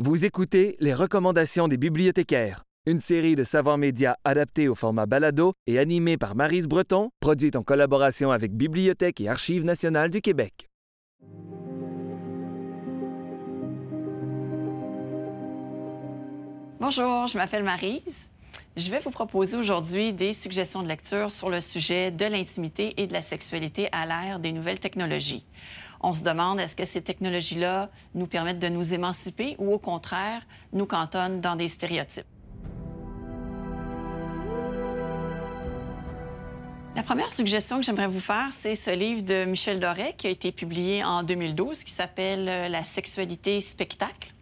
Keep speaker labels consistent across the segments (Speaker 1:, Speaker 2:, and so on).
Speaker 1: Vous écoutez les recommandations des bibliothécaires, une série de savoirs médias adaptés au format balado et animée par Marise Breton, produite en collaboration avec Bibliothèque et Archives nationales du Québec.
Speaker 2: Bonjour, je m'appelle Marise. Je vais vous proposer aujourd'hui des suggestions de lecture sur le sujet de l'intimité et de la sexualité à l'ère des nouvelles technologies. On se demande est-ce que ces technologies-là nous permettent de nous émanciper ou au contraire nous cantonnent dans des stéréotypes? La première suggestion que j'aimerais vous faire, c'est ce livre de Michel Doré qui a été publié en 2012 qui s'appelle La sexualité spectacle.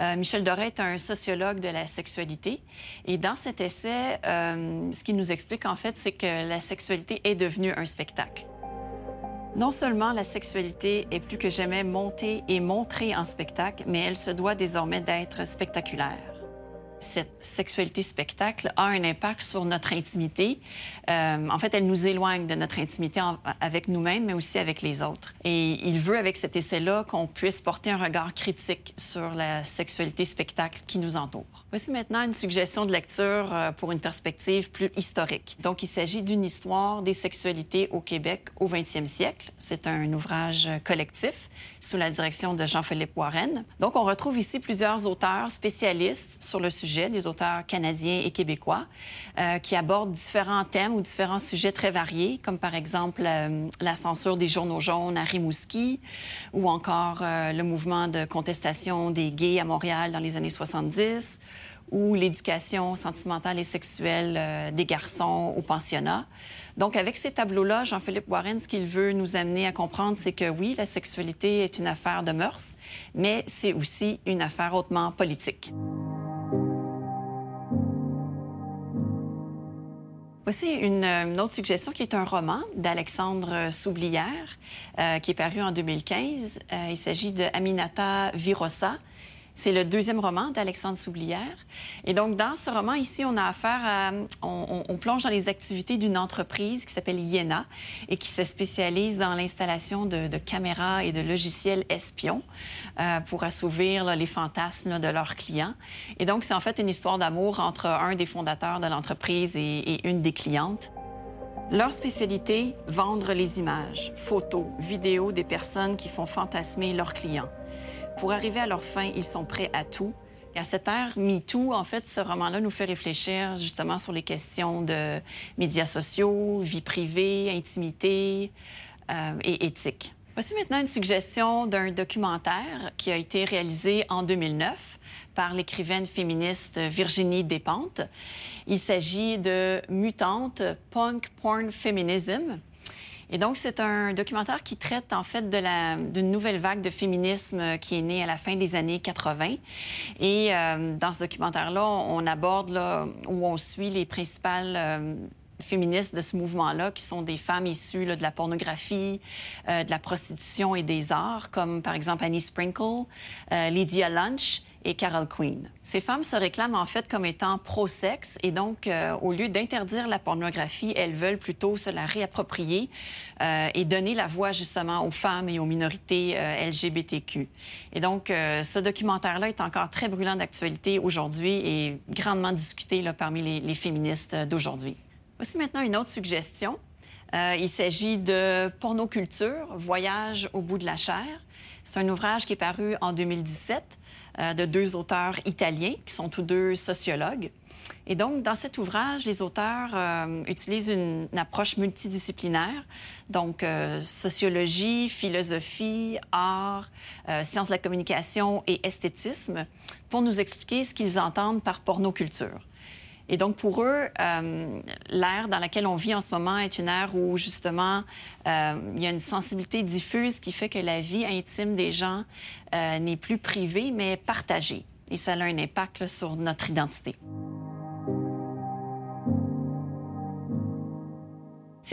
Speaker 2: Euh, Michel Doré est un sociologue de la sexualité. Et dans cet essai, euh, ce qu'il nous explique, en fait, c'est que la sexualité est devenue un spectacle. Non seulement la sexualité est plus que jamais montée et montrée en spectacle, mais elle se doit désormais d'être spectaculaire cette sexualité spectacle a un impact sur notre intimité. Euh, en fait, elle nous éloigne de notre intimité avec nous-mêmes, mais aussi avec les autres. Et il veut, avec cet essai-là, qu'on puisse porter un regard critique sur la sexualité spectacle qui nous entoure. Voici maintenant une suggestion de lecture euh, pour une perspective plus historique. Donc, il s'agit d'une histoire des sexualités au Québec au 20e siècle. C'est un ouvrage collectif sous la direction de Jean-Philippe Warren. Donc, on retrouve ici plusieurs auteurs spécialistes sur le sujet des auteurs canadiens et québécois, euh, qui abordent différents thèmes ou différents sujets très variés, comme par exemple euh, la censure des journaux jaunes à Rimouski, ou encore euh, le mouvement de contestation des gays à Montréal dans les années 70, ou l'éducation sentimentale et sexuelle des garçons au pensionnat. Donc, avec ces tableaux-là, Jean-Philippe Warren, ce qu'il veut nous amener à comprendre, c'est que oui, la sexualité est une affaire de mœurs, mais c'est aussi une affaire hautement politique. Voici une, autre suggestion qui est un roman d'Alexandre Soublière euh, qui est paru en 2015. Euh, il s'agit de Aminata Virosa. C'est le deuxième roman d'Alexandre Soublière. Et donc, dans ce roman, ici, on a affaire à... On, plonge dans les activités d'une entreprise qui s'appelle Iena et qui se spécialise dans l'installation de, caméras et de logiciels espions euh, pour assouvir les fantasmes de leurs clients. Et donc, c'est en fait une histoire d'amour entre un des fondateurs de l'entreprise et, et une des clientes. Leur spécialité, vendre les images, photos, vidéos des personnes qui font fantasmer leurs clients. Pour arriver à leur fin, ils sont prêts à tout. Et à cette ère MeToo, en fait, ce roman-là nous fait réfléchir justement sur les questions de médias sociaux, vie privée, intimité euh, et éthique. Voici maintenant une suggestion d'un documentaire qui a été réalisé en 2009 par l'écrivaine féministe Virginie Despentes. Il s'agit de Mutante Punk Porn Feminism. Et donc, c'est un documentaire qui traite en fait d'une nouvelle vague de féminisme qui est née à la fin des années 80. Et euh, dans ce documentaire-là, on aborde là, où on suit les principales euh, féministes de ce mouvement-là, qui sont des femmes issues de la pornographie, euh, de la prostitution et des arts, comme par exemple Annie Sprinkle, Lydia Lunch et Carol Queen. Ces femmes se réclament en fait comme étant pro-sexe et donc, euh, au lieu d'interdire la pornographie, elles veulent plutôt se la réapproprier euh, et donner la voix justement aux femmes et aux minorités euh, LGBTQ. Et donc, ce documentaire-là est encore très brûlant d'actualité aujourd'hui et grandement discuté parmi les féministes d'aujourd'hui. Voici maintenant une autre suggestion. il s'agit de Pornoculture, Voyage au bout de la chair. C'est un ouvrage qui est paru en 2017 euh, de deux auteurs italiens qui sont tous deux sociologues. Et donc, dans cet ouvrage, les auteurs euh, utilisent une, approche multidisciplinaire, donc euh, sociologie, philosophie, art, sciences de la communication et esthétisme, pour nous expliquer ce qu'ils entendent par pornoculture. Et donc, pour eux, euh, l'ère dans laquelle on vit en ce moment est une ère où, justement, euh, il y a une sensibilité diffuse qui fait que la vie intime des gens euh, n'est plus privée, mais partagée. Et ça a un impact sur notre identité.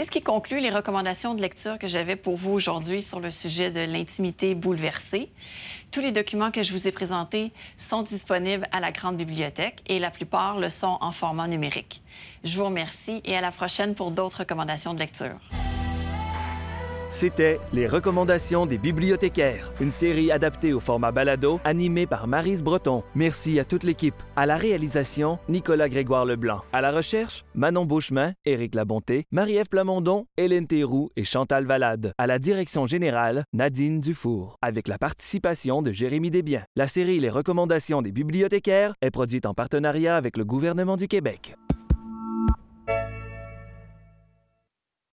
Speaker 2: Ce qui conclut les recommandations de lecture que j'avais pour vous aujourd'hui sur le sujet de l'intimité bouleversée. Tous les documents que je vous ai présentés sont disponibles à la Grande Bibliothèque et la plupart le sont en format numérique. Je vous remercie et à la prochaine pour d'autres recommandations de lecture.
Speaker 1: C'était Les recommandations des bibliothécaires, une série adaptée au format balado, animée par Marise Breton. Merci à toute l'équipe. À la réalisation, Nicolas Grégoire Leblanc. À la recherche, Manon Beauchemin, Éric Labonté, Marie-Ève Plamondon, Hélène Théroux et Chantal Valade. À la direction générale, Nadine Dufour. Avec la participation de Jérémy Desbiens. La série Les recommandations des bibliothécaires est produite en partenariat avec le gouvernement du Québec.